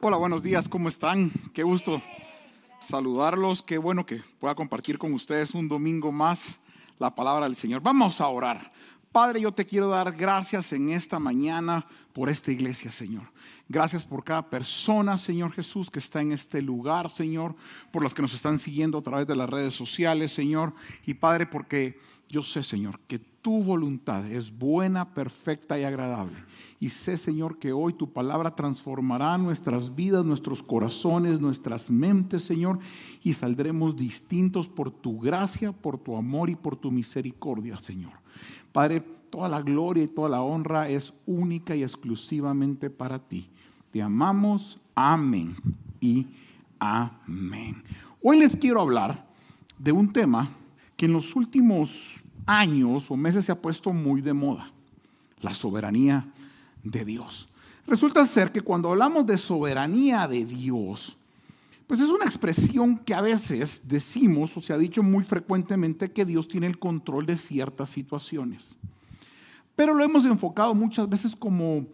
Hola, buenos días, ¿cómo están? Qué gusto saludarlos, qué bueno que pueda compartir con ustedes un domingo más la palabra del Señor. Vamos a orar. Padre, yo te quiero dar gracias en esta mañana por esta iglesia, Señor. Gracias por cada persona, Señor Jesús, que está en este lugar, Señor, por los que nos están siguiendo a través de las redes sociales, Señor. Y Padre, porque yo sé, Señor, que tu voluntad es buena, perfecta y agradable. Y sé, Señor, que hoy tu palabra transformará nuestras vidas, nuestros corazones, nuestras mentes, Señor, y saldremos distintos por tu gracia, por tu amor y por tu misericordia, Señor. Padre, toda la gloria y toda la honra es única y exclusivamente para ti. Te amamos. Amén y amén. Hoy les quiero hablar de un tema que en los últimos años o meses se ha puesto muy de moda, la soberanía de Dios. Resulta ser que cuando hablamos de soberanía de Dios, pues es una expresión que a veces decimos o se ha dicho muy frecuentemente que Dios tiene el control de ciertas situaciones. Pero lo hemos enfocado muchas veces como,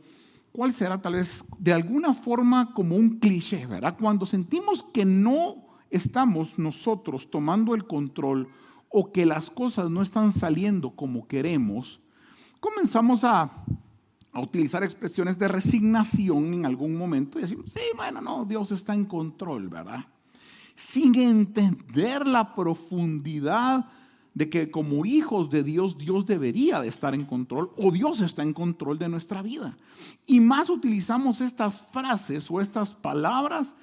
¿cuál será tal vez? De alguna forma como un cliché, ¿verdad? Cuando sentimos que no estamos nosotros tomando el control o que las cosas no están saliendo como queremos, comenzamos a, utilizar expresiones de resignación en algún momento y decimos, sí, bueno, no, Dios está en control, ¿verdad? Sin entender la profundidad de que como hijos de Dios, Dios debería de estar en control o Dios está en control de nuestra vida. Y más utilizamos estas frases o estas palabras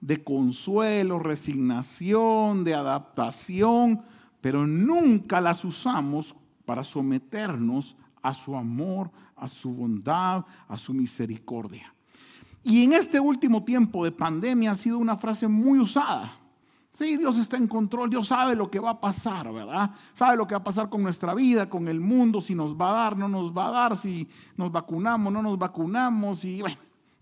de consuelo, resignación, de adaptación, pero nunca las usamos para someternos a su amor, a su bondad, a su misericordia. Y en este último tiempo de pandemia ha sido una frase muy usada. Sí, Dios está en control, Dios sabe lo que va a pasar, ¿verdad? Sabe lo que va a pasar con nuestra vida, con el mundo, si nos va a dar, no nos va a dar, si nos vacunamos, no nos vacunamos, y bueno,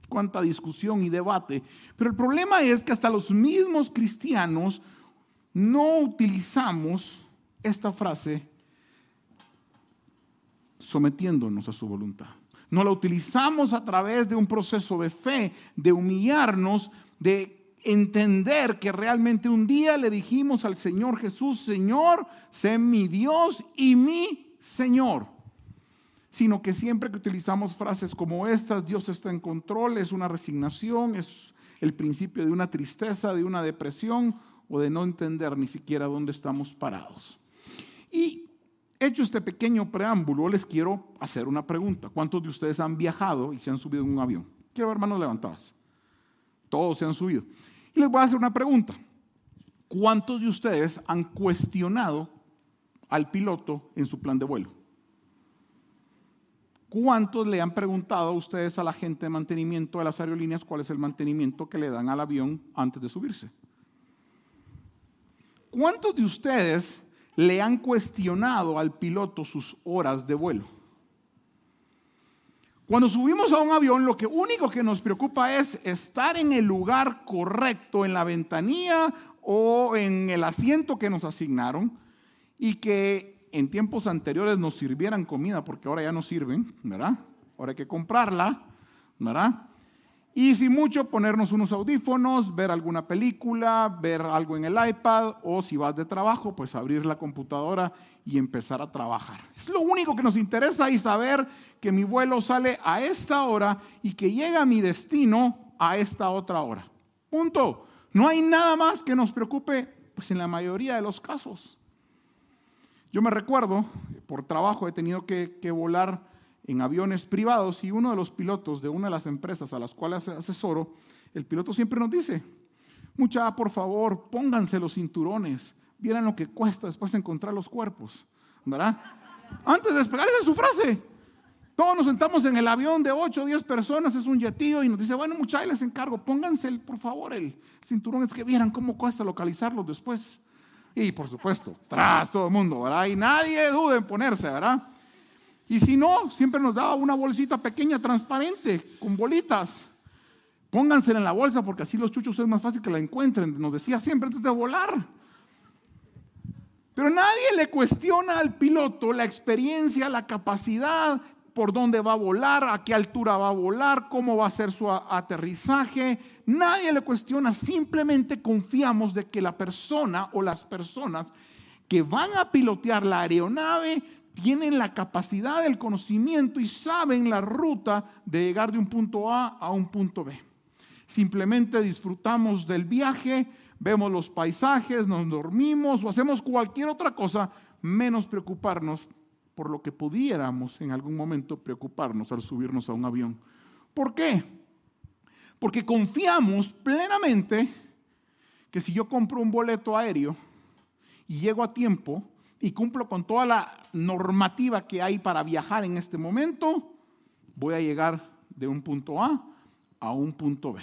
cuánta discusión y debate. Pero el problema es que hasta los mismos cristianos no utilizamos esta frase sometiéndonos a su voluntad. No la utilizamos a través de un proceso de fe, de humillarnos, de entender que realmente un día le dijimos al Señor Jesús, Señor, sé mi Dios y mi Señor. Sino que siempre que utilizamos frases como estas, Dios está en control, es una resignación, es el principio de una tristeza, de una depresión o de no entender ni siquiera dónde estamos parados. Y hecho este pequeño preámbulo, les quiero hacer una pregunta. ¿Cuántos de ustedes han viajado y se han subido en un avión? Quiero ver manos levantadas. Todos se han subido. Y les voy a hacer una pregunta. ¿Cuántos de ustedes han cuestionado al piloto en su plan de vuelo? ¿Cuántos le han preguntado a ustedes a la gente de mantenimiento de las aerolíneas cuál es el mantenimiento que le dan al avión antes de subirse? ¿Cuántos de ustedes le han cuestionado al piloto sus horas de vuelo? Cuando subimos a un avión, lo que único que nos preocupa es estar en el lugar correcto, en la ventanilla o en el asiento que nos asignaron y que en tiempos anteriores nos sirvieran comida, porque ahora ya no sirven, ¿verdad? Ahora hay que comprarla, ¿verdad? Y si mucho, ponernos unos audífonos, ver alguna película, ver algo en el iPad o si vas de trabajo, pues abrir la computadora y empezar a trabajar. Es lo único que nos interesa y saber que mi vuelo sale a esta hora y que llega a mi destino a esta otra hora. Punto. No hay nada más que nos preocupe, pues en la mayoría de los casos. Yo me recuerdo, por trabajo he tenido que, que volar en aviones privados y uno de los pilotos de una de las empresas a las cuales asesoro, el piloto siempre nos dice, mucha, por favor, pónganse los cinturones, vieran lo que cuesta después encontrar los cuerpos, ¿verdad? Antes de despegar, esa es su frase. Todos nos sentamos en el avión de 8 o 10 personas, es un jetío, y nos dice, bueno, muchachos, les encargo, pónganse, por favor, el cinturón, es que vieran cómo cuesta localizarlos después. Y por supuesto, tras todo el mundo, ¿verdad? Y nadie duda en ponerse, ¿verdad? Y si no, siempre nos daba una bolsita pequeña, transparente, con bolitas. Póngansela en la bolsa porque así los chuchos es más fácil que la encuentren. Nos decía siempre antes de volar. Pero nadie le cuestiona al piloto la experiencia, la capacidad, por dónde va a volar, a qué altura va a volar, cómo va a ser su aterrizaje. Nadie le cuestiona, simplemente confiamos de que la persona o las personas que van a pilotear la aeronave tienen la capacidad del conocimiento y saben la ruta de llegar de un punto A a un punto B. Simplemente disfrutamos del viaje, vemos los paisajes, nos dormimos o hacemos cualquier otra cosa menos preocuparnos por lo que pudiéramos en algún momento preocuparnos al subirnos a un avión. ¿Por qué? Porque confiamos plenamente que si yo compro un boleto aéreo y llego a tiempo y cumplo con toda la normativa que hay para viajar en este momento, voy a llegar de un punto A a un punto B.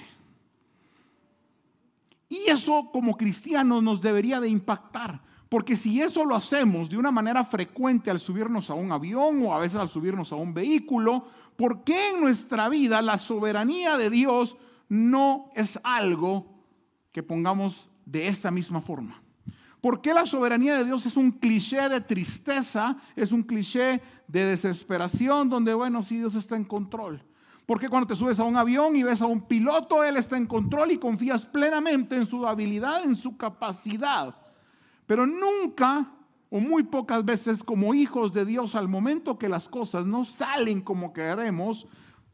Y eso como cristianos nos debería de impactar, porque si eso lo hacemos de una manera frecuente al subirnos a un avión o a veces al subirnos a un vehículo, ¿por qué en nuestra vida la soberanía de Dios no es algo que pongamos de esta misma forma? ¿Por qué la soberanía de Dios es un cliché de tristeza, es un cliché de desesperación donde, bueno, si Dios está en control? Porque cuando te subes a un avión y ves a un piloto, él está en control y confías plenamente en su habilidad, en su capacidad. Pero nunca o muy pocas veces como hijos de Dios al momento que las cosas no salen como queremos,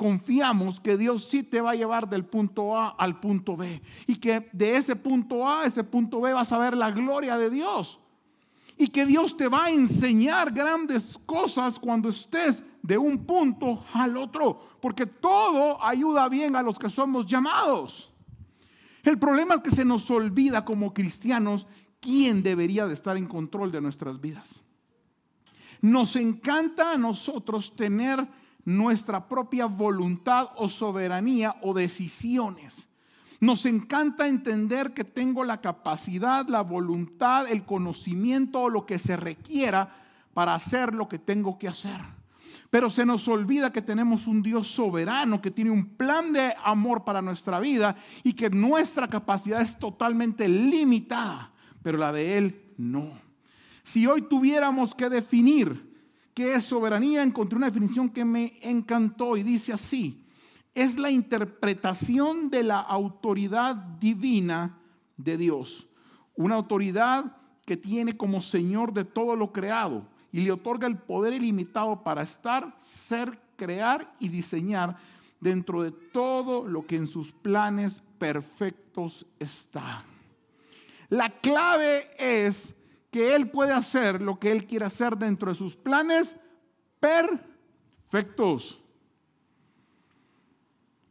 confiamos que Dios sí te va a llevar del punto A al punto B y que de ese punto A a ese punto B vas a ver la gloria de Dios y que Dios te va a enseñar grandes cosas cuando estés de un punto al otro, porque todo ayuda bien a los que somos llamados. El problema es que se nos olvida como cristianos quién debería de estar en control de nuestras vidas. Nos encanta a nosotros tener nuestra propia voluntad o soberanía o decisiones. Nos encanta entender que tengo la capacidad, la voluntad, el conocimiento o lo que se requiera para hacer lo que tengo que hacer. Pero se nos olvida que tenemos un Dios soberano que tiene un plan de amor para nuestra vida y que nuestra capacidad es totalmente limitada, pero la de Él no. Si hoy tuviéramos que definir qué es soberanía, encontré una definición que me encantó y dice así, es la interpretación de la autoridad divina de Dios. Una autoridad que tiene como Señor de todo lo creado y le otorga el poder ilimitado para estar, ser, crear y diseñar dentro de todo lo que en sus planes perfectos está. La clave es que Él puede hacer lo que Él quiere hacer dentro de sus planes perfectos.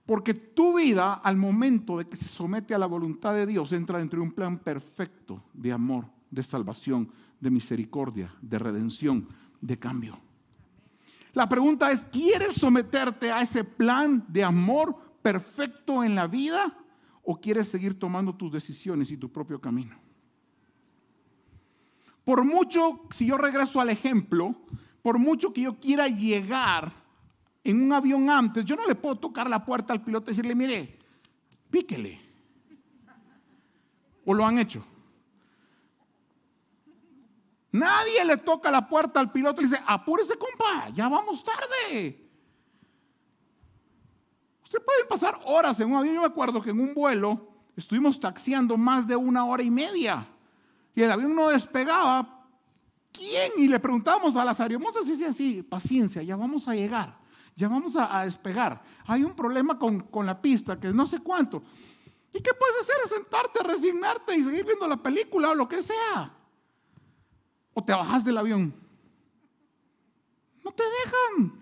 Porque tu vida, al momento de que se somete a la voluntad de Dios, entra dentro de un plan perfecto de amor, de salvación, de misericordia, de redención, de cambio. La pregunta es, ¿quieres someterte a ese plan de amor perfecto en la vida o quieres seguir tomando tus decisiones y tu propio camino? Por mucho, si yo regreso al ejemplo, por mucho que yo quiera llegar en un avión antes, yo no le puedo tocar la puerta al piloto y decirle, mire, píquele. ¿O lo han hecho? Nadie le toca la puerta al piloto y dice, apúrese compa, ya vamos tarde. Usted puede pasar horas en un avión. Yo me acuerdo que en un vuelo estuvimos taxiando más de una hora y media y el avión no despegaba. ¿Quién? Y le preguntamos a las aeromosas y decía así, paciencia, ya vamos a llegar ya vamos a, despegar. Hay un problema con, con, la pista, que no sé cuánto. ¿Y qué puedes hacer? Sentarte, resignarte y seguir viendo la película o lo que sea. O te bajas del avión. No te dejan.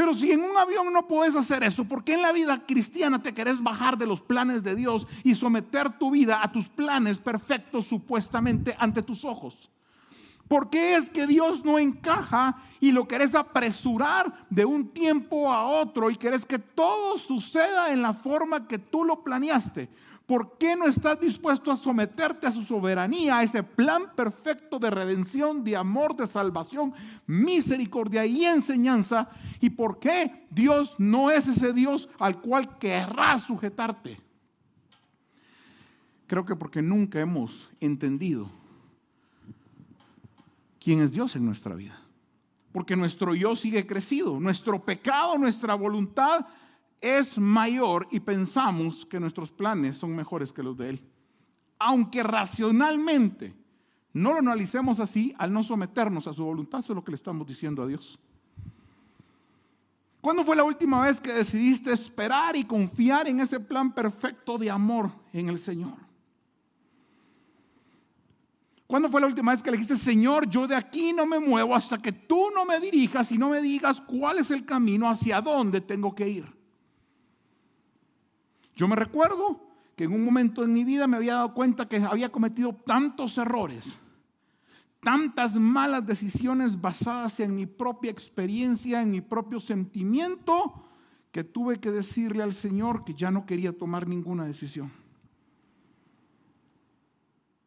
Pero si en un avión no puedes hacer eso, ¿por qué en la vida cristiana te querés bajar de los planes de Dios y someter tu vida a tus planes perfectos supuestamente ante tus ojos? ¿Por qué es que Dios no encaja y lo querés apresurar de un tiempo a otro y querés que todo suceda en la forma que tú lo planeaste? ¿Por qué no estás dispuesto a someterte a su soberanía, a ese plan perfecto de redención, de amor, de salvación, misericordia y enseñanza? ¿Y por qué Dios no es ese Dios al cual querrás sujetarte? Creo que porque nunca hemos entendido quién es Dios en nuestra vida. porque nuestro yo sigue crecido, nuestro pecado, nuestra voluntad es mayor y pensamos que nuestros planes son mejores que los de Él. Aunque racionalmente no lo analicemos así, al no someternos a su voluntad, eso es lo que le estamos diciendo a Dios. ¿Cuándo fue la última vez que decidiste esperar y confiar en ese plan perfecto de amor en el Señor? ¿Cuándo fue la última vez que le dijiste, Señor, yo de aquí no me muevo hasta que tú no me dirijas y no me digas cuál es el camino hacia dónde tengo que ir? Yo me recuerdo que en un momento en mi vida me había dado cuenta que había cometido tantos errores, tantas malas decisiones basadas en mi propia experiencia, en mi propio sentimiento, que tuve que decirle al Señor que ya no quería tomar ninguna decisión.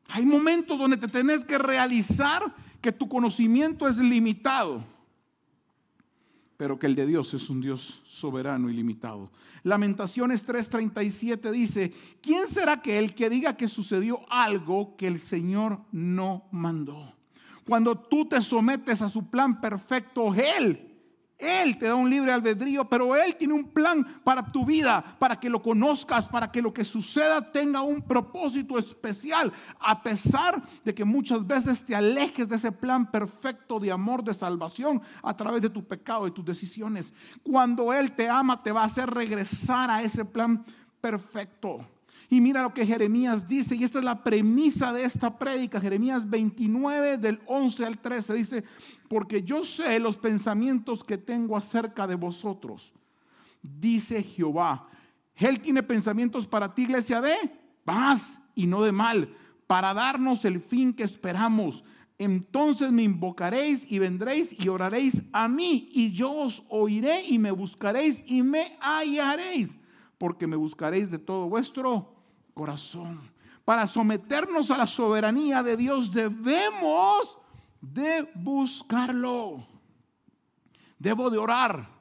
Hay momentos donde te tenés que realizar que tu conocimiento es limitado, pero que el de Dios es un Dios soberano y limitado. Lamentaciones 3:37 dice, ¿quién será que el que diga que sucedió algo que el Señor no mandó? Cuando tú te sometes a su plan perfecto, Él él te da un libre albedrío, pero Él tiene un plan para tu vida, para que lo conozcas, para que lo que suceda tenga un propósito especial, a pesar de que muchas veces te alejes de ese plan perfecto de amor, de salvación, a través de tu pecado y tus decisiones. Cuando Él te ama, te va a hacer regresar a ese plan perfecto. Y mira lo que Jeremías dice, y esta es la premisa de esta prédica, Jeremías 29 del 11 al 13, dice, porque yo sé los pensamientos que tengo acerca de vosotros, dice Jehová. Él tiene pensamientos para ti, iglesia, de paz y no de mal, para darnos el fin que esperamos. Entonces me invocaréis y vendréis y oraréis a mí, y yo os oiré y me buscaréis y me hallaréis, porque me buscaréis de todo vuestro corazón. Para someternos a la soberanía de Dios debemos de buscarlo. Debo de orar.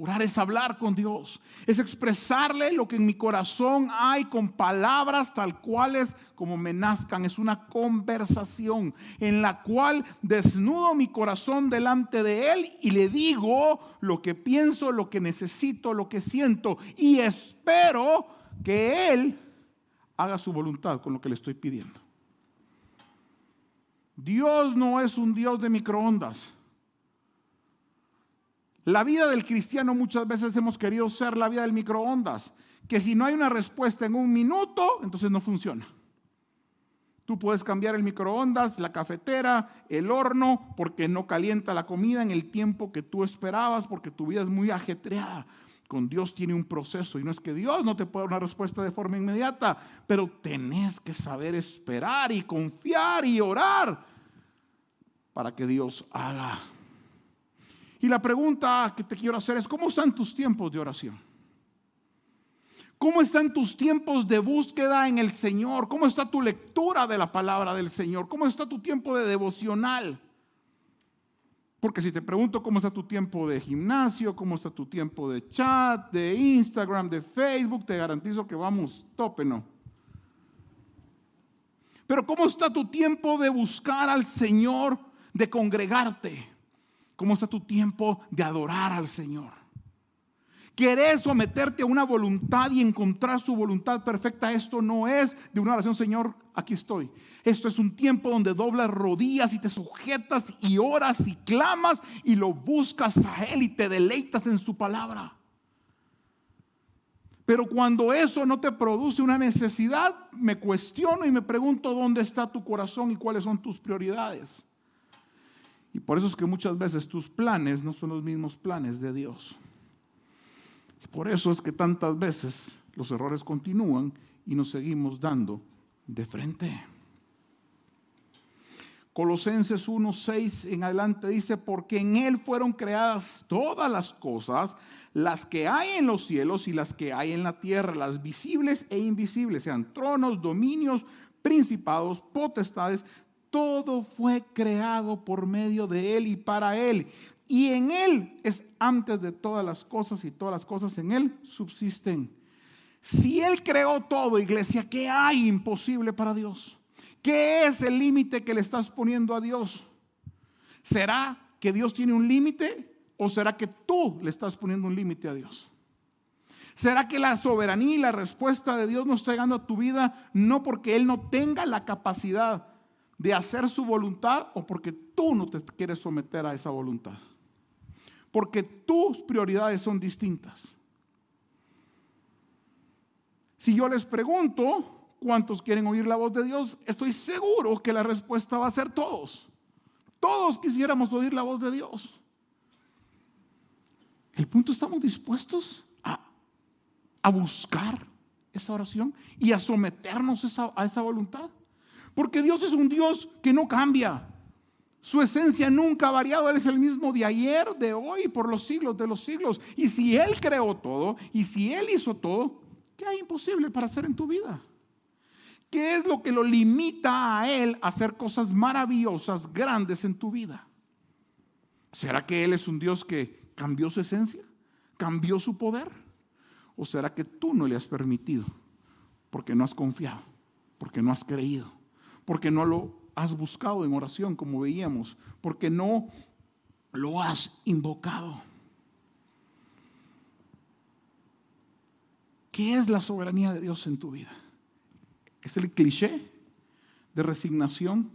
Orar es hablar con Dios, es expresarle lo que en mi corazón hay con palabras tal cuales como me nazcan. Es una conversación en la cual desnudo mi corazón delante de Él y le digo lo que pienso, lo que necesito, lo que siento y espero que Él haga su voluntad con lo que le estoy pidiendo. Dios no es un Dios de microondas. La vida del cristiano muchas veces hemos querido ser la vida del microondas, que si no hay una respuesta en un minuto, entonces no funciona. Tú puedes cambiar el microondas, la cafetera, el horno, porque no calienta la comida en el tiempo que tú esperabas, porque tu vida es muy ajetreada con Dios tiene un proceso y no es que Dios no te pueda dar una respuesta de forma inmediata, pero tenés que saber esperar y confiar y orar para que Dios haga. Y la pregunta que te quiero hacer es, ¿cómo están tus tiempos de oración? ¿Cómo están tus tiempos de búsqueda en el Señor? ¿Cómo está tu lectura de la palabra del Señor? ¿Cómo está tu tiempo de devocional? Porque si te pregunto cómo está tu tiempo de gimnasio, cómo está tu tiempo de chat, de Instagram, de Facebook, te garantizo que vamos tope, ¿no? Pero ¿cómo está tu tiempo de buscar al Señor, de congregarte? ¿Cómo está tu tiempo de adorar al Señor? ¿Quieres someterte a una voluntad y encontrar su voluntad perfecta? Esto no es de una oración, Señor, aquí estoy. Esto es un tiempo donde doblas rodillas y te sujetas y oras y clamas y lo buscas a Él y te deleitas en su palabra. Pero cuando eso no te produce una necesidad, me cuestiono y me pregunto dónde está tu corazón y cuáles son tus prioridades. Y por eso es que muchas veces tus planes no son los mismos planes de Dios. Por eso es que tantas veces los errores continúan y nos seguimos dando de frente. Colosenses 1:6 en adelante dice, porque en Él fueron creadas todas las cosas, las que hay en los cielos y las que hay en la tierra, las visibles e invisibles, sean tronos, dominios, principados, potestades, todo fue creado por medio de Él y para Él y en Él es antes de todas las cosas y todas las cosas en Él subsisten. Si Él creó todo, iglesia, ¿qué hay imposible para Dios? ¿Qué es el límite que le estás poniendo a Dios? ¿Será que Dios tiene un límite o será que tú le estás poniendo un límite a Dios? ¿Será que la soberanía y la respuesta de Dios no está llegando a tu vida no porque Él no tenga la capacidad de hacer su voluntad o porque tú no te quieres someter a esa voluntad? Porque tus prioridades son distintas. Si yo les pregunto cuántos quieren oír la voz de Dios, estoy seguro que la respuesta va a ser todos. Todos quisiéramos oír la voz de Dios. El punto, ¿estamos dispuestos a, buscar esa oración y a someternos a esa voluntad? Porque Dios es un Dios que no cambia. Su esencia nunca ha variado. Él es el mismo de ayer, de hoy, por los siglos de los siglos. Y si Él creó todo, y si Él hizo todo, ¿qué hay imposible para hacer en tu vida? ¿Qué es lo que lo limita a Él a hacer cosas maravillosas, grandes en tu vida? ¿Será que Él es un Dios que cambió su esencia? ¿Cambió su poder? ¿O será que tú no le has permitido? Porque no has confiado, porque no has creído, porque no lo has buscado en oración, como veíamos, porque no lo has invocado. ¿Qué es la soberanía de Dios en tu vida? ¿Es el cliché de resignación?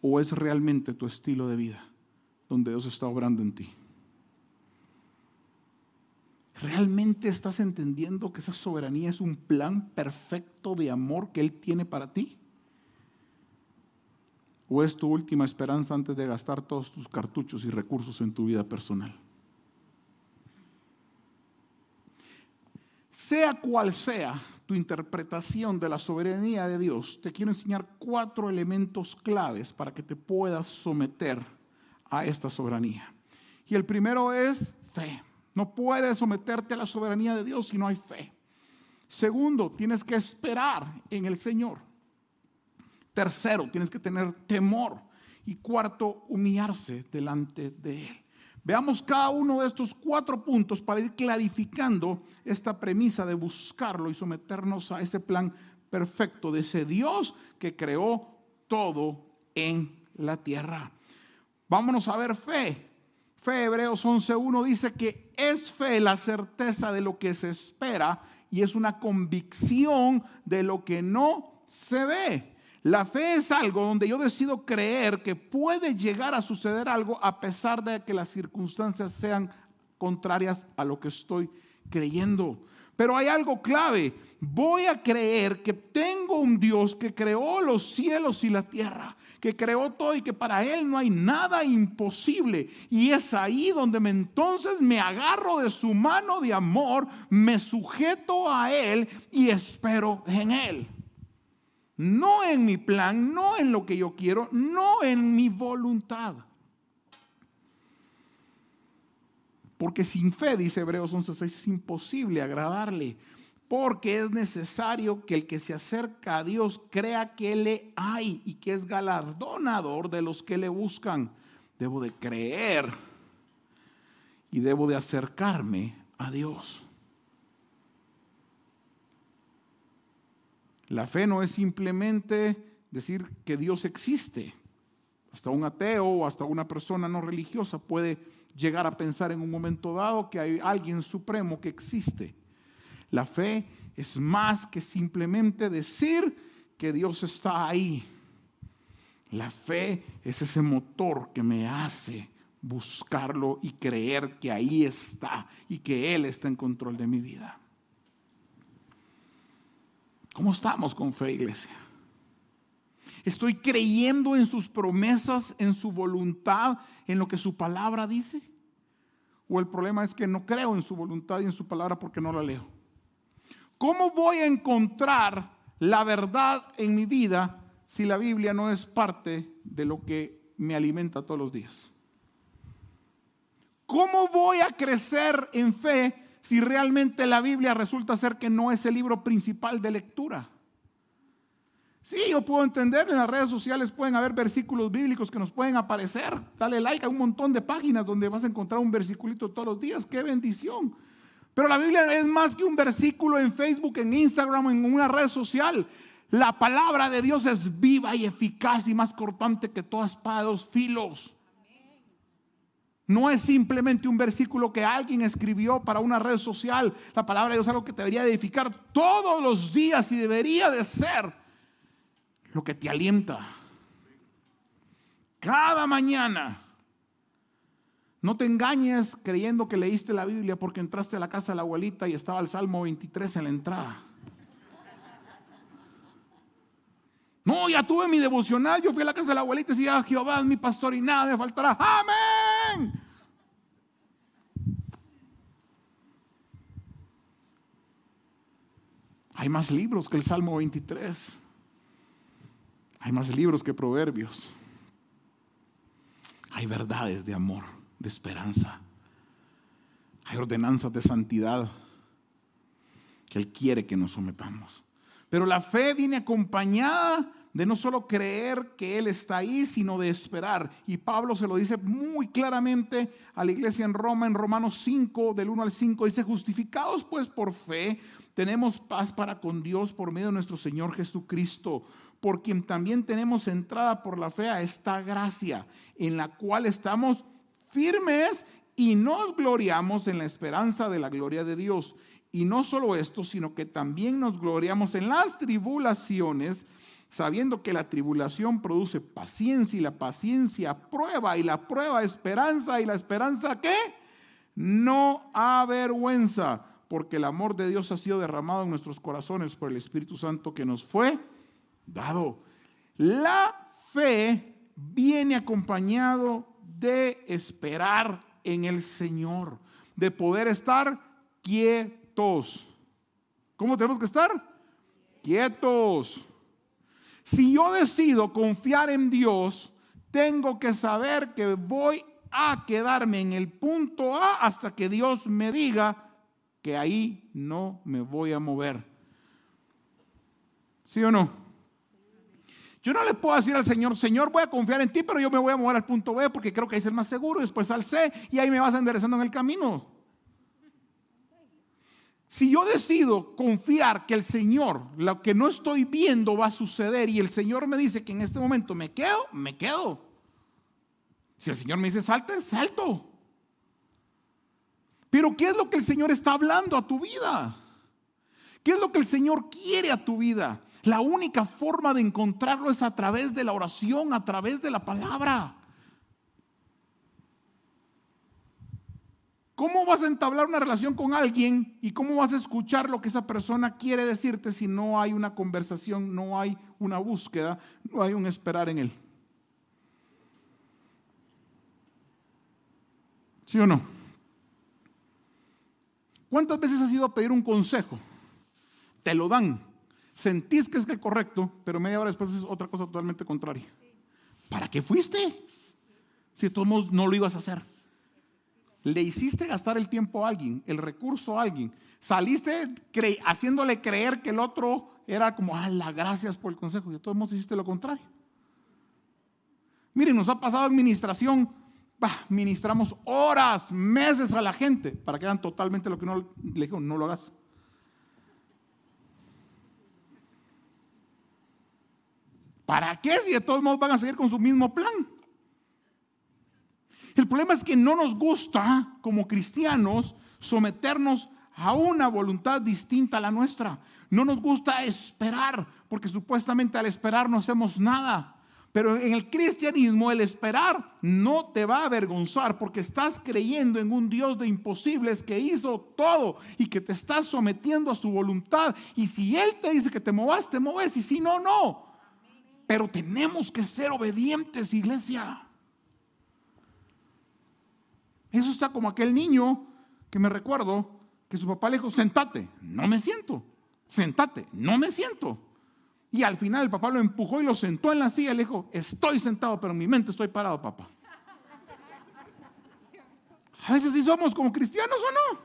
¿O es realmente tu estilo de vida donde Dios está obrando en ti? ¿Realmente estás entendiendo que esa soberanía es un plan perfecto de amor que Él tiene para ti? ¿O es tu última esperanza antes de gastar todos tus cartuchos y recursos en tu vida personal? Sea cual sea tu interpretación de la soberanía de Dios, te quiero enseñar cuatro elementos claves para que te puedas someter a esta soberanía. Y el primero es fe. No puedes someterte a la soberanía de Dios si no hay fe. Segundo, tienes que esperar en el Señor. Tercero, tienes que tener temor. Y cuarto, humillarse delante de Él. Veamos cada uno de estos cuatro puntos para ir clarificando esta premisa de buscarlo y someternos a ese plan perfecto de ese Dios que creó todo en la tierra. Vámonos a ver fe. Fe, Hebreos 11.1 dice que es fe la certeza de lo que se espera y es una convicción de lo que no se ve. La fe es algo donde yo decido creer que puede llegar a suceder algo a pesar de que las circunstancias sean contrarias a lo que estoy creyendo. Pero hay algo clave. Voy a creer que tengo un Dios que creó los cielos y la tierra, que creó todo y que para Él no hay nada imposible. Y es ahí donde entonces me agarro de su mano de amor, me sujeto a Él y espero en Él. No en mi plan, no en lo que yo quiero, no en mi voluntad. Porque sin fe, dice Hebreos 11:6, es imposible agradarle. Porque es necesario que el que se acerca a Dios crea que le hay y que es galardonador de los que le buscan. Debo de creer y debo de acercarme a Dios. La fe no es simplemente decir que Dios existe. Hasta un ateo o hasta una persona no religiosa puede llegar a pensar en un momento dado que hay alguien supremo que existe. La fe es más que simplemente decir que Dios está ahí. La fe es ese motor que me hace buscarlo y creer que ahí está y que Él está en control de mi vida. ¿Cómo estamos con fe, iglesia? ¿Estoy creyendo en sus promesas, en su voluntad, en lo que su palabra dice? ¿O el problema es que no creo en su voluntad y en su palabra porque no la leo? ¿Cómo voy a encontrar la verdad en mi vida si la Biblia no es parte de lo que me alimenta todos los días? ¿Cómo voy a crecer en fe si realmente la Biblia resulta ser que no es el libro principal de lectura. Sí, yo puedo entender, en las redes sociales pueden haber versículos bíblicos que nos pueden aparecer. Dale like a un montón de páginas donde vas a encontrar un versiculito todos los días. ¡Qué bendición! Pero la Biblia es más que un versículo en Facebook, en Instagram, en una red social. La palabra de Dios es viva y eficaz y más cortante que todas espada de dos filos. No es simplemente un versículo que alguien escribió para una red social. La palabra de Dios es algo que te debería edificar todos los días y debería de ser lo que te alienta. Cada mañana. No te engañes creyendo que leíste la Biblia porque entraste a la casa de la abuelita y estaba el Salmo 23 en la entrada. No, ya tuve mi devocional, yo fui a la casa de la abuelita y decía, Jehová es mi pastor y nada me faltará. Amén. Hay más libros que el Salmo 23. Hay más libros que Proverbios. Hay verdades de amor, de esperanza. Hay ordenanzas de santidad que Él quiere que nos sometamos. Pero la fe viene acompañada de no solo creer que Él está ahí, sino de esperar. Y Pablo se lo dice muy claramente a la iglesia en Roma, en Romanos 5, del 1 al 5, dice, justificados pues por fe, tenemos paz para con Dios por medio de nuestro Señor Jesucristo, por quien también tenemos entrada por la fe a esta gracia, en la cual estamos firmes y nos gloriamos en la esperanza de la gloria de Dios. Y no solo esto, sino que también nos gloriamos en las tribulaciones, sabiendo que la tribulación produce paciencia y la paciencia prueba y la prueba esperanza y la esperanza qué? No avergüenza, porque el amor de Dios ha sido derramado en nuestros corazones por el Espíritu Santo que nos fue dado. La fe viene acompañado de esperar en el Señor, de poder estar quieto ¿Cómo tenemos que estar? Quietos. Si yo decido confiar en Dios, tengo que saber que voy a quedarme en el punto A hasta que Dios me diga que ahí no me voy a mover. ¿Sí o no? Yo no le puedo decir al Señor, Señor, voy a confiar en ti, pero yo me voy a mover al punto B porque creo que es el más seguro, después al C y ahí me vas enderezando en el camino. Si yo decido confiar que el Señor, lo que no estoy viendo va a suceder y el Señor me dice que en este momento me quedo, me quedo. Si el Señor me dice salte, salto. Pero ¿qué es lo que el Señor está hablando a tu vida? ¿Qué es lo que el Señor quiere a tu vida? La única forma de encontrarlo es a través de la oración, a través de la palabra. ¿Cómo vas a entablar una relación con alguien y cómo vas a escuchar lo que esa persona quiere decirte si no hay una conversación, no hay una búsqueda, no hay un esperar en él? ¿Sí o no? ¿Cuántas veces has ido a pedir un consejo? Te lo dan. Sentís que es el correcto, pero media hora después es otra cosa totalmente contraria. ¿Para qué fuiste? Si de todos modos no lo ibas a hacer. Le hiciste gastar el tiempo a alguien, el recurso a alguien. Saliste haciéndole creer que el otro era como, ah, gracias por el consejo. Y todos modos hiciste lo contrario. Miren, nos ha pasado administración. ministramos horas, meses a la gente para que hagan totalmente lo que no le dijo, no lo hagas. ¿Para qué si de todos modos van a seguir con su mismo plan? El problema es que no nos gusta como cristianos someternos a una voluntad distinta a la nuestra. No nos gusta esperar, porque supuestamente al esperar no hacemos nada. Pero en el cristianismo el esperar no te va a avergonzar porque estás creyendo en un Dios de imposibles que hizo todo y que te estás sometiendo a su voluntad. Y si Él te dice que te movas, te mueves y si no, no. Pero tenemos que ser obedientes, iglesia. Eso está como aquel niño que me recuerdo que su papá le dijo, sentate, no me siento, sentate, no me siento. Y al final el papá lo empujó y lo sentó en la silla y le dijo, estoy sentado, pero en mi mente estoy parado, papá. A veces sí somos como cristianos o no.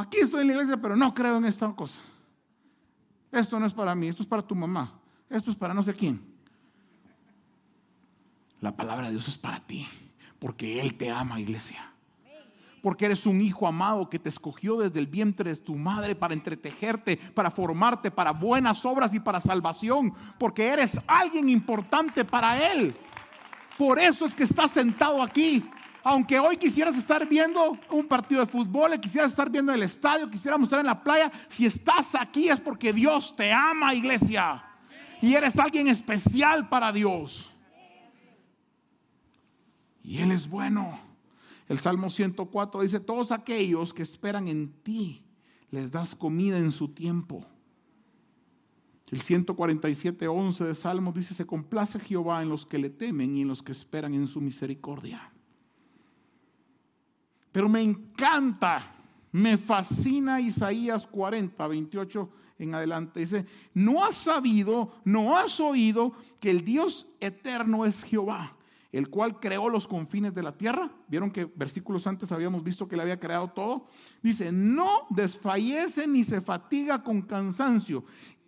Aquí estoy en la iglesia, pero no creo en esta cosa. Esto no es para mí, esto es para tu mamá, esto es para no sé quién. La palabra de Dios es para ti, porque Él te ama, iglesia. porque eres un hijo amado que te escogió desde el vientre de tu madre para entretejerte, para formarte, para buenas obras y para salvación, porque eres alguien importante para Él. Por eso es que estás sentado aquí. Aunque hoy quisieras estar viendo un partido de fútbol, quisieras estar viendo el estadio, quisiéramos estar en la playa, si estás aquí es porque Dios te ama, iglesia. Y eres alguien especial para Dios. Y Él es bueno. El Salmo 104 dice, todos aquellos que esperan en ti, les das comida en su tiempo. El 147, 11 de Salmos dice, se complace Jehová en los que le temen y en los que esperan en su misericordia. Pero me encanta, me fascina Isaías 40, 28 en adelante. Dice, no has sabido, no has oído que el Dios eterno es Jehová, el cual creó los confines de la tierra. Vieron que versículos antes habíamos visto que le había creado todo. Dice, no desfallece ni se fatiga con cansancio.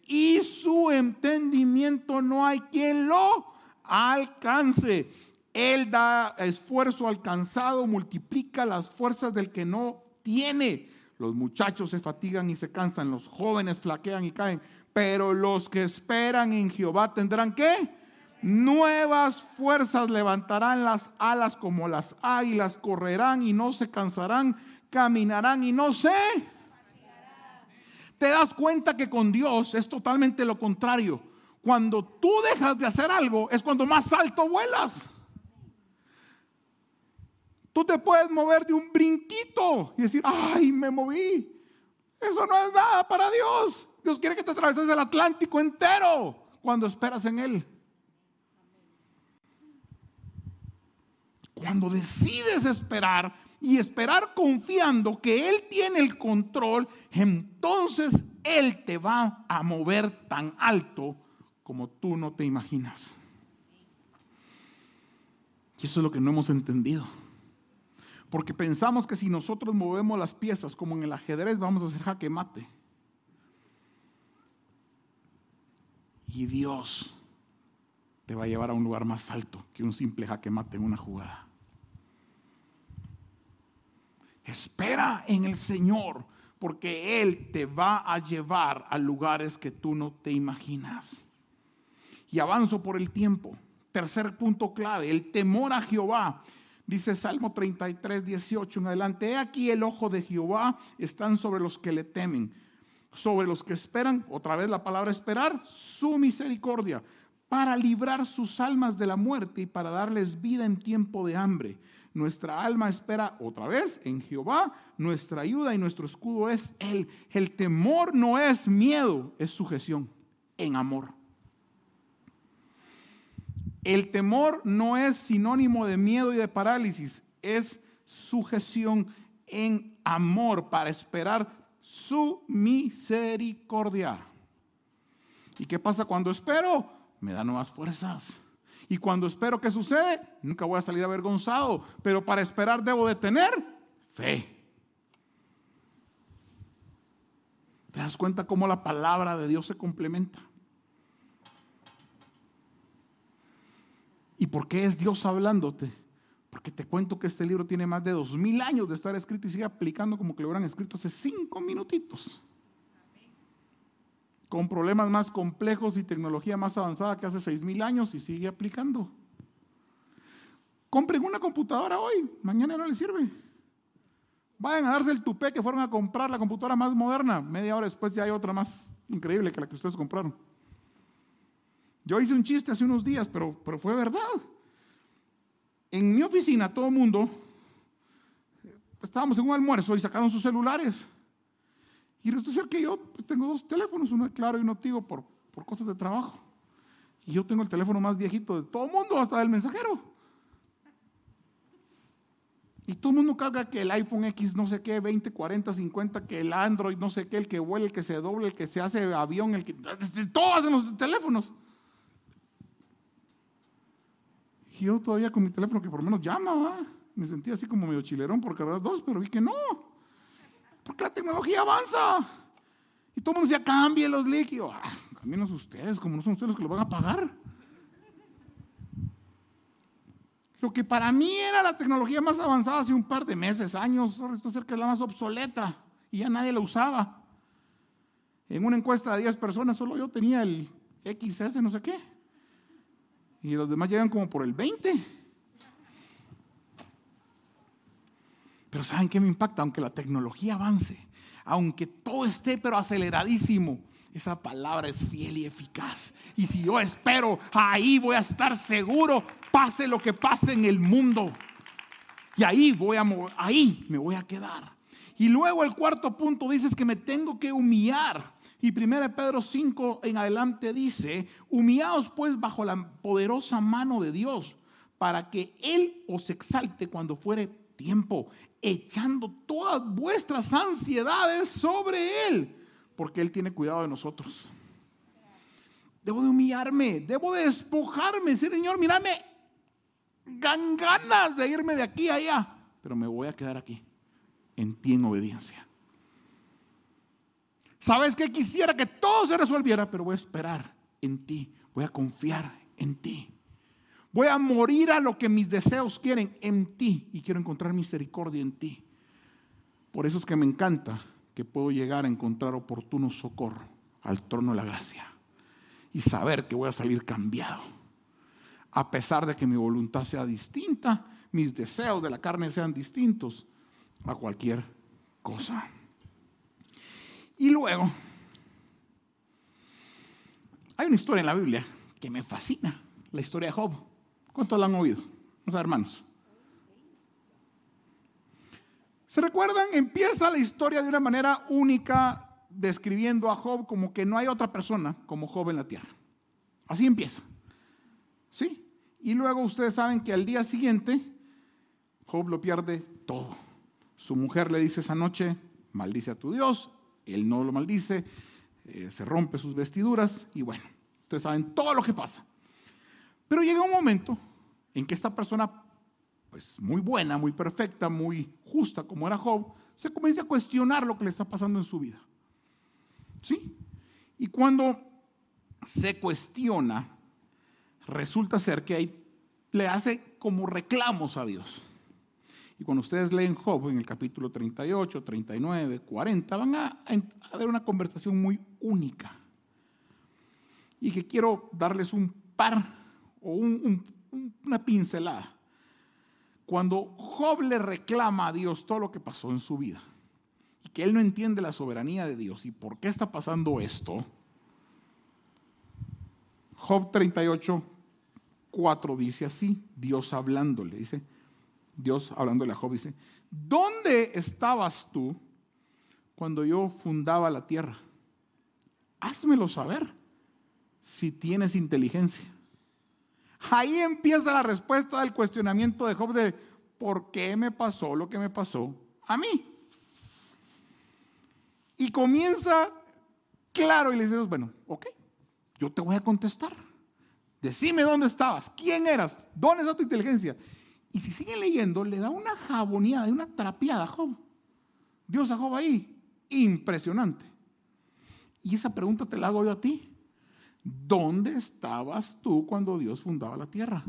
Y su entendimiento no hay quien lo alcance. Él da esfuerzo alcanzado, multiplica las fuerzas del que no tiene. Los muchachos se fatigan y se cansan, los jóvenes flaquean y caen, pero los que esperan en Jehová tendrán qué? Nuevas fuerzas levantarán las alas como las águilas, correrán y no se cansarán, caminarán y no se. Te das cuenta que con Dios es totalmente lo contrario. Cuando tú dejas de hacer algo es cuando más alto vuelas. Tú te puedes mover de un brinquito y decir, ay, me moví. Eso no es nada para Dios. Dios quiere que te atraveses el Atlántico entero cuando esperas en Él. Cuando decides esperar y esperar confiando que Él tiene el control, entonces Él te va a mover tan alto como tú no te imaginas. Y eso es lo que no hemos entendido. Porque pensamos que si nosotros movemos las piezas como en el ajedrez vamos a hacer jaque mate. Y Dios te va a llevar a un lugar más alto que un simple jaque mate en una jugada. Espera en el Señor, porque Él te va a llevar a lugares que tú no te imaginas. Y avanzo por el tiempo. Tercer punto clave, el temor a Jehová Dice Salmo 33, 18 en adelante, he aquí el ojo de Jehová están sobre los que le temen, sobre los que esperan, otra vez la palabra esperar, su misericordia, para librar sus almas de la muerte y para darles vida en tiempo de hambre. Nuestra alma espera otra vez en Jehová, nuestra ayuda y nuestro escudo es Él. El temor no es miedo, es sujeción en amor. El temor no es sinónimo de miedo y de parálisis, es sujeción en amor para esperar su misericordia. ¿Y qué pasa cuando espero? Me da nuevas fuerzas. Y cuando espero que sucede, nunca voy a salir avergonzado. Pero para esperar debo de tener fe. ¿Te das cuenta cómo la palabra de Dios se complementa? ¿Y por qué es Dios hablándote? Porque te cuento que este libro tiene más de dos mil años de estar escrito y sigue aplicando como que lo hubieran escrito hace cinco minutitos. Con problemas más complejos y tecnología más avanzada que hace seis mil años y sigue aplicando. Compren una computadora hoy, mañana no les sirve. Vayan a darse el tupé que fueron a comprar la computadora más moderna. Media hora después ya hay otra más increíble que la que ustedes compraron. Yo hice un chiste hace unos días, pero, pero fue verdad. En mi oficina todo el mundo, estábamos en un almuerzo y sacaron sus celulares. Y resulta ser que yo tengo dos teléfonos, uno claro y uno tío por, por cosas de trabajo. Y yo tengo el teléfono más viejito de todo el mundo, hasta del mensajero. Y todo el mundo carga que el iPhone X no sé qué, 20, 40, 50, que el Android no sé qué, el que vuela, el que se doble, el que se hace avión, el que... Todos en los teléfonos. Y yo todavía con mi teléfono que por lo menos llama, me sentía así como medio chilerón por cargar dos, pero vi que no. Porque la tecnología avanza. Y todo el mundo decía, cambie los líquidos. Ah, ustedes, como no son ustedes los que lo van a pagar. Lo que para mí era la tecnología más avanzada hace un par de meses, años, esto ser que es la más obsoleta y ya nadie la usaba. En una encuesta de 10 personas solo yo tenía el XS no sé qué. Y los demás llegan como por el 20. Pero ¿saben qué me impacta? Aunque la tecnología avance, aunque todo esté pero aceleradísimo, esa palabra es fiel y eficaz. Y si yo espero, ahí voy a estar seguro, pase lo que pase en el mundo. Y ahí voy a ahí me voy a quedar. Y luego el cuarto punto dice que me tengo que humillar. Y 1 Pedro 5 en adelante dice, humillaos pues bajo la poderosa mano de Dios, para que Él os exalte cuando fuere tiempo, echando todas vuestras ansiedades sobre Él porque Él tiene cuidado de nosotros. Debo de humillarme, debo de despojarme, Señor, mírame, ganas de irme de aquí a allá, pero me voy a quedar aquí, en ti en obediencia. Sabes que quisiera que todo se resolviera, pero voy a esperar en ti, voy a confiar en ti. Voy a morir a lo que mis deseos quieren en ti y quiero encontrar misericordia en ti. Por eso es que me encanta que puedo llegar a encontrar oportuno socorro al trono de la gracia y saber que voy a salir cambiado. A pesar de que mi voluntad sea distinta, mis deseos de la carne sean distintos a cualquier cosa. Y luego, hay una historia en la Biblia que me fascina, la historia de Job. ¿Cuántos la han oído? Vamos hermanos. ¿Se recuerdan? Empieza la historia de una manera única, describiendo a Job como que no hay otra persona como Job en la tierra. Así empieza. ¿Sí? Y luego ustedes saben que al día siguiente, Job lo pierde todo. Su mujer le dice esa noche, maldice a tu Dios, él no lo maldice, eh, se rompe sus vestiduras y bueno, ustedes saben todo lo que pasa. Pero llega un momento en que esta persona pues muy buena, muy perfecta, muy justa como era Job, se comienza a cuestionar lo que le está pasando en su vida. ¿Sí? Y cuando se cuestiona, resulta ser que ahí le hace como reclamos a Dios. Y cuando ustedes leen Job en el capítulo 38, 39, 40, van a, a ver una conversación muy única. Y que quiero darles un par o una pincelada. Cuando Job le reclama a Dios todo lo que pasó en su vida y que él no entiende la soberanía de Dios y por qué está pasando esto, Job 38, 4 dice así, Dios hablándole, dice, Dios hablándole a Job, dice, ¿dónde estabas tú cuando yo fundaba la tierra? Házmelo saber si tienes inteligencia. Ahí empieza la respuesta del cuestionamiento de Job de ¿por qué me pasó lo que me pasó a mí? Y comienza claro y le dice, bueno, ok, yo te voy a contestar. Decime dónde estabas, quién eras, dónde está tu inteligencia. Y si siguen leyendo, le da una jaboneada, una trapeada a Job. Dios a Job ahí, impresionante. Y esa pregunta te la hago yo a ti. ¿Dónde estabas tú cuando Dios fundaba la tierra?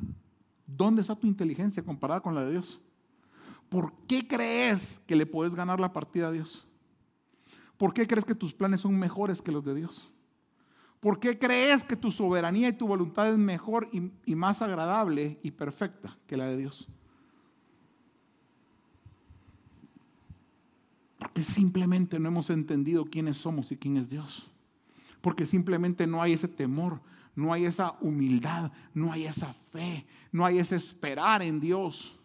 ¿Dónde está tu inteligencia comparada con la de Dios? ¿Por qué crees que le puedes ganar la partida a Dios? ¿Por qué crees que tus planes son mejores que los de Dios? ¿Por qué crees que tu soberanía y tu voluntad es mejor y, más agradable y perfecta que la de Dios? Porque simplemente no hemos entendido quiénes somos y quién es Dios porque simplemente no hay ese temor, no hay esa humildad, no hay esa fe, no hay ese esperar en Dios.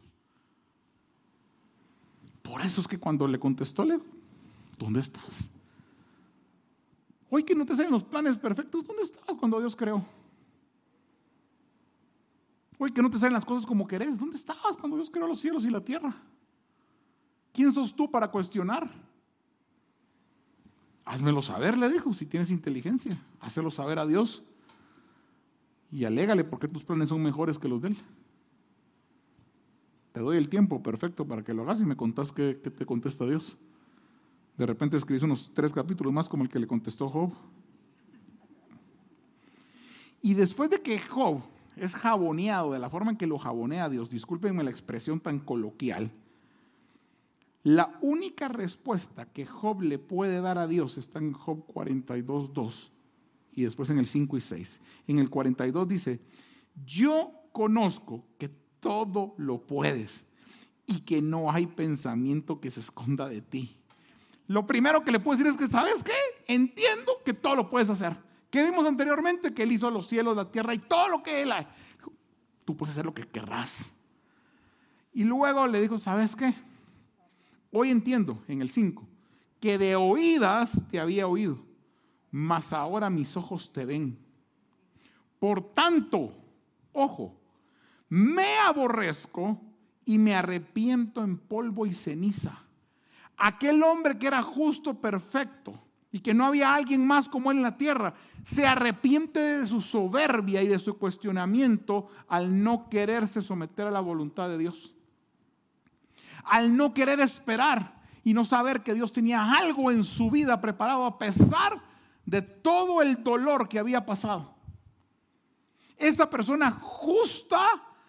Por eso es que cuando le contestó, le ¿dónde estás? Hoy que no te salen los planes perfectos, ¿dónde estabas cuando Dios creó? Hoy que no te salen las cosas como querés, ¿dónde estabas cuando Dios creó los cielos y la tierra? ¿Quién sos tú para cuestionar? Házmelo saber, le dijo, si tienes inteligencia. Házelo saber a Dios. Y alégale porque tus planes son mejores que los de Él. Te doy el tiempo perfecto para que lo hagas y me contás qué, te contesta Dios. De repente escribís unos tres capítulos más como el que le contestó Job. Y después de que Job es jaboneado de la forma en que lo jabonea Dios, discúlpenme la expresión tan coloquial, la única respuesta que Job le puede dar a Dios está en Job 42, 2 y después en el 5 y 6. En el 42 dice, yo conozco que todo lo puedes y que no hay pensamiento que se esconda de ti. Lo primero que le puedo decir es que, ¿sabes qué? Entiendo que todo lo puedes hacer. Que vimos anteriormente que Él hizo los cielos, la tierra y todo lo que Él ha. Tú puedes hacer lo que querrás. Y luego le dijo, ¿sabes qué? Hoy entiendo, en el 5, que de oídas te había oído, mas ahora mis ojos te ven. Por tanto, ojo, me aborrezco y me arrepiento en polvo y ceniza. Aquel hombre que era justo, perfecto, y que no había alguien más como él en la tierra, se arrepiente de su soberbia y de su cuestionamiento al no quererse someter a la voluntad de Dios al no querer esperar y no saber que Dios tenía algo en su vida preparado a pesar de todo el dolor que había pasado. Esa persona justa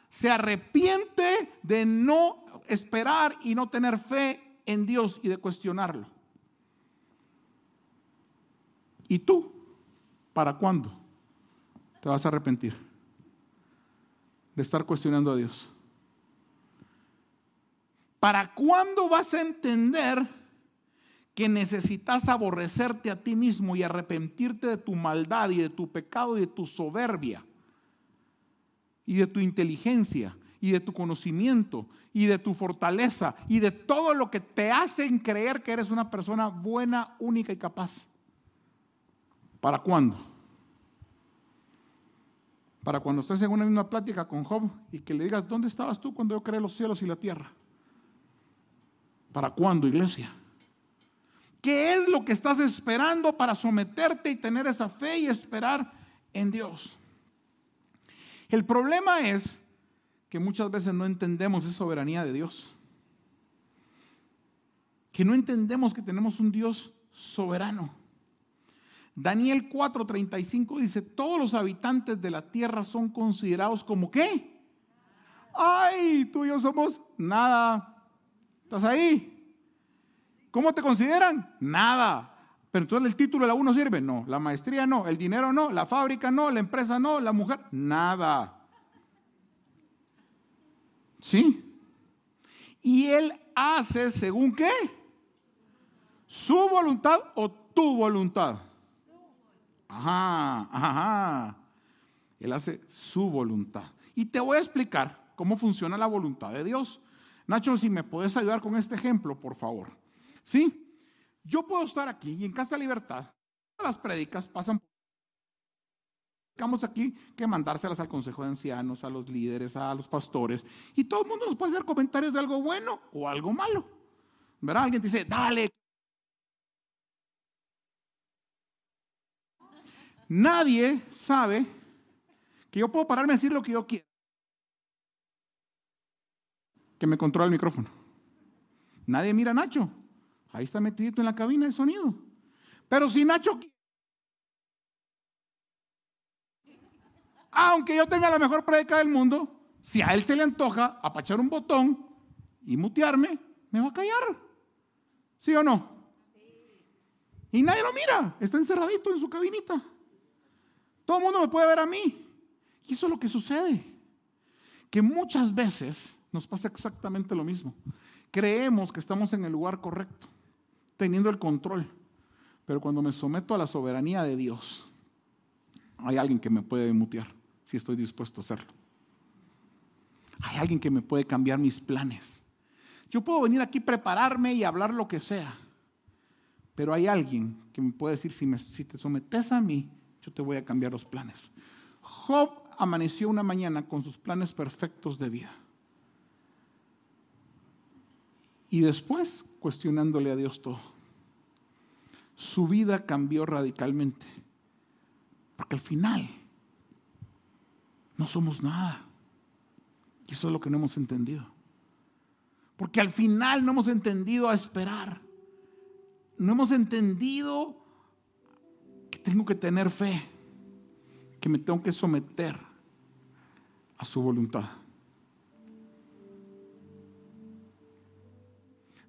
se arrepiente de no esperar y no tener fe en Dios y de cuestionarlo. ¿Y tú? ¿Para cuándo te vas a arrepentir de estar cuestionando a Dios? ¿Para cuándo vas a entender que necesitas aborrecerte a ti mismo y arrepentirte de tu maldad y de tu pecado y de tu soberbia y de tu inteligencia y de tu conocimiento y de tu fortaleza y de todo lo que te hacen creer que eres una persona buena, única y capaz? ¿Para cuándo? Para cuando estés en una misma plática con Job y que le digas, ¿dónde estabas tú cuando yo creé los cielos y la tierra? ¿Para cuándo, iglesia? ¿Qué es lo que estás esperando para someterte y tener esa fe y esperar en Dios? El problema es que muchas veces no entendemos esa soberanía de Dios. Que no entendemos que tenemos un Dios soberano. Daniel 4:35 dice, todos los habitantes de la tierra son considerados como qué? Ay, tú y yo somos nada. ¿Estás ahí? ¿Cómo te consideran? Nada. Pero entonces el título de la uno sirve. No. La maestría no. El dinero no. La fábrica no. La empresa no. La mujer. Nada. ¿Sí? Y él hace según qué? Su voluntad o tu voluntad. Ajá, ajá. Él hace su voluntad. Y te voy a explicar cómo funciona la voluntad de Dios. Nacho, si me puedes ayudar con este ejemplo, por favor. ¿Sí? Yo puedo estar aquí y en Casa Libertad, las prédicas pasan Estamos aquí que mandárselas al consejo de ancianos, a los líderes, a los pastores, y todo el mundo nos puede hacer comentarios de algo bueno o algo malo. ¿Verdad? Alguien dice, dale. Nadie sabe que yo puedo pararme a decir lo que yo quiero que me controla el micrófono. Nadie mira a Nacho. Ahí está metidito en la cabina de sonido. Pero si Nacho... Aunque yo tenga la mejor predica del mundo, si a él se le antoja apachar un botón y mutearme, me va a callar. ¿Sí o no? Y nadie lo mira. Está encerradito en su cabinita. Todo el mundo me puede ver a mí. Y eso es lo que sucede. Que muchas veces nos pasa exactamente lo mismo. Creemos que estamos en el lugar correcto, teniendo el control. Pero cuando me someto a la soberanía de Dios, hay alguien que me puede mutear si estoy dispuesto a hacerlo. Hay alguien que me puede cambiar mis planes. Yo puedo venir aquí, prepararme y hablar lo que sea. Pero hay alguien que me puede decir, si, me, si te sometes a mí, yo te voy a cambiar los planes. Job amaneció una mañana con sus planes perfectos de vida. Y después cuestionándole a Dios todo. Su vida cambió radicalmente. Porque al final no somos nada. Y eso es lo que no hemos entendido. Porque al final no hemos entendido a esperar. No hemos entendido que tengo que tener fe, que me tengo que someter a su voluntad.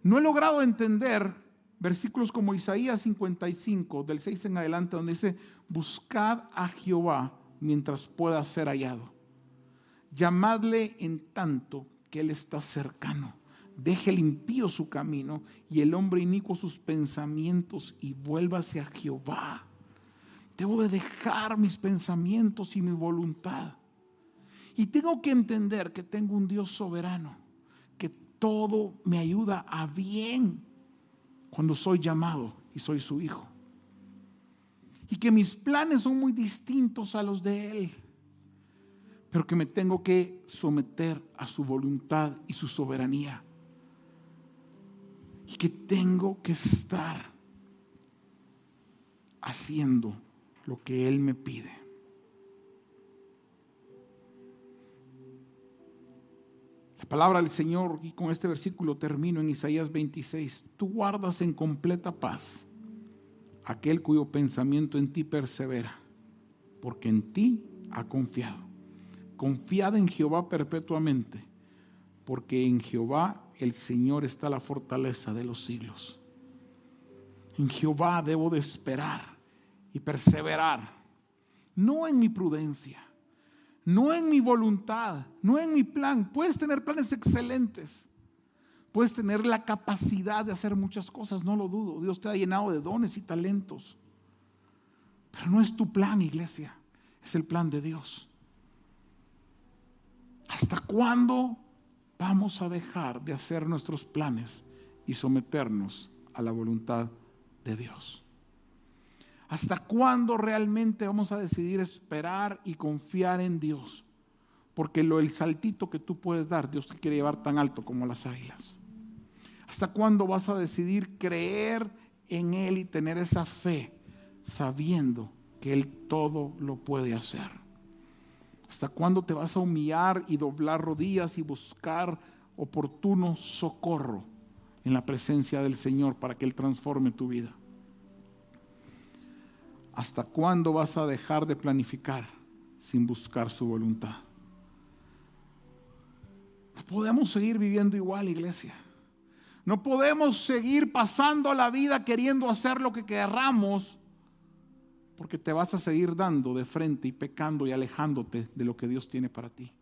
No he logrado entender versículos como Isaías 55, del 6 en adelante, donde dice, buscad a Jehová mientras pueda ser hallado. Llamadle en tanto que Él está cercano. Deje el impío su camino y el hombre inicuo sus pensamientos y vuélvase a Jehová. Debo de dejar mis pensamientos y mi voluntad. Y tengo que entender que tengo un Dios soberano todo me ayuda a bien cuando soy llamado y soy su hijo. Y que mis planes son muy distintos a los de Él, pero que me tengo que someter a su voluntad y su soberanía. Y que tengo que estar haciendo lo que Él me pide. Palabra del Señor, y con este versículo termino en Isaías 26, tú guardas en completa paz aquel cuyo pensamiento en ti persevera, porque en ti ha confiado. Confiad en Jehová perpetuamente, porque en Jehová el Señor está la fortaleza de los siglos. En Jehová debo de esperar y perseverar, no en mi prudencia no en mi voluntad, no en mi plan. Puedes tener planes excelentes. Puedes tener la capacidad de hacer muchas cosas, no lo dudo. Dios te ha llenado de dones y talentos. Pero no es tu plan, iglesia. Es el plan de Dios. ¿Hasta cuándo vamos a dejar de hacer nuestros planes y someternos a la voluntad de Dios? ¿Hasta cuándo realmente vamos a decidir esperar y confiar en Dios? Porque lo, el saltito que tú puedes dar, Dios te quiere llevar tan alto como las águilas. ¿Hasta cuándo vas a decidir creer en Él y tener esa fe, sabiendo que Él todo lo puede hacer? ¿Hasta cuándo te vas a humillar y doblar rodillas y buscar oportuno socorro en la presencia del Señor para que Él transforme tu vida? ¿Hasta cuándo vas a dejar de planificar sin buscar su voluntad? No podemos seguir viviendo igual, iglesia. No podemos seguir pasando la vida queriendo hacer lo que querramos, porque te vas a seguir dando de frente y pecando y alejándote de lo que Dios tiene para ti.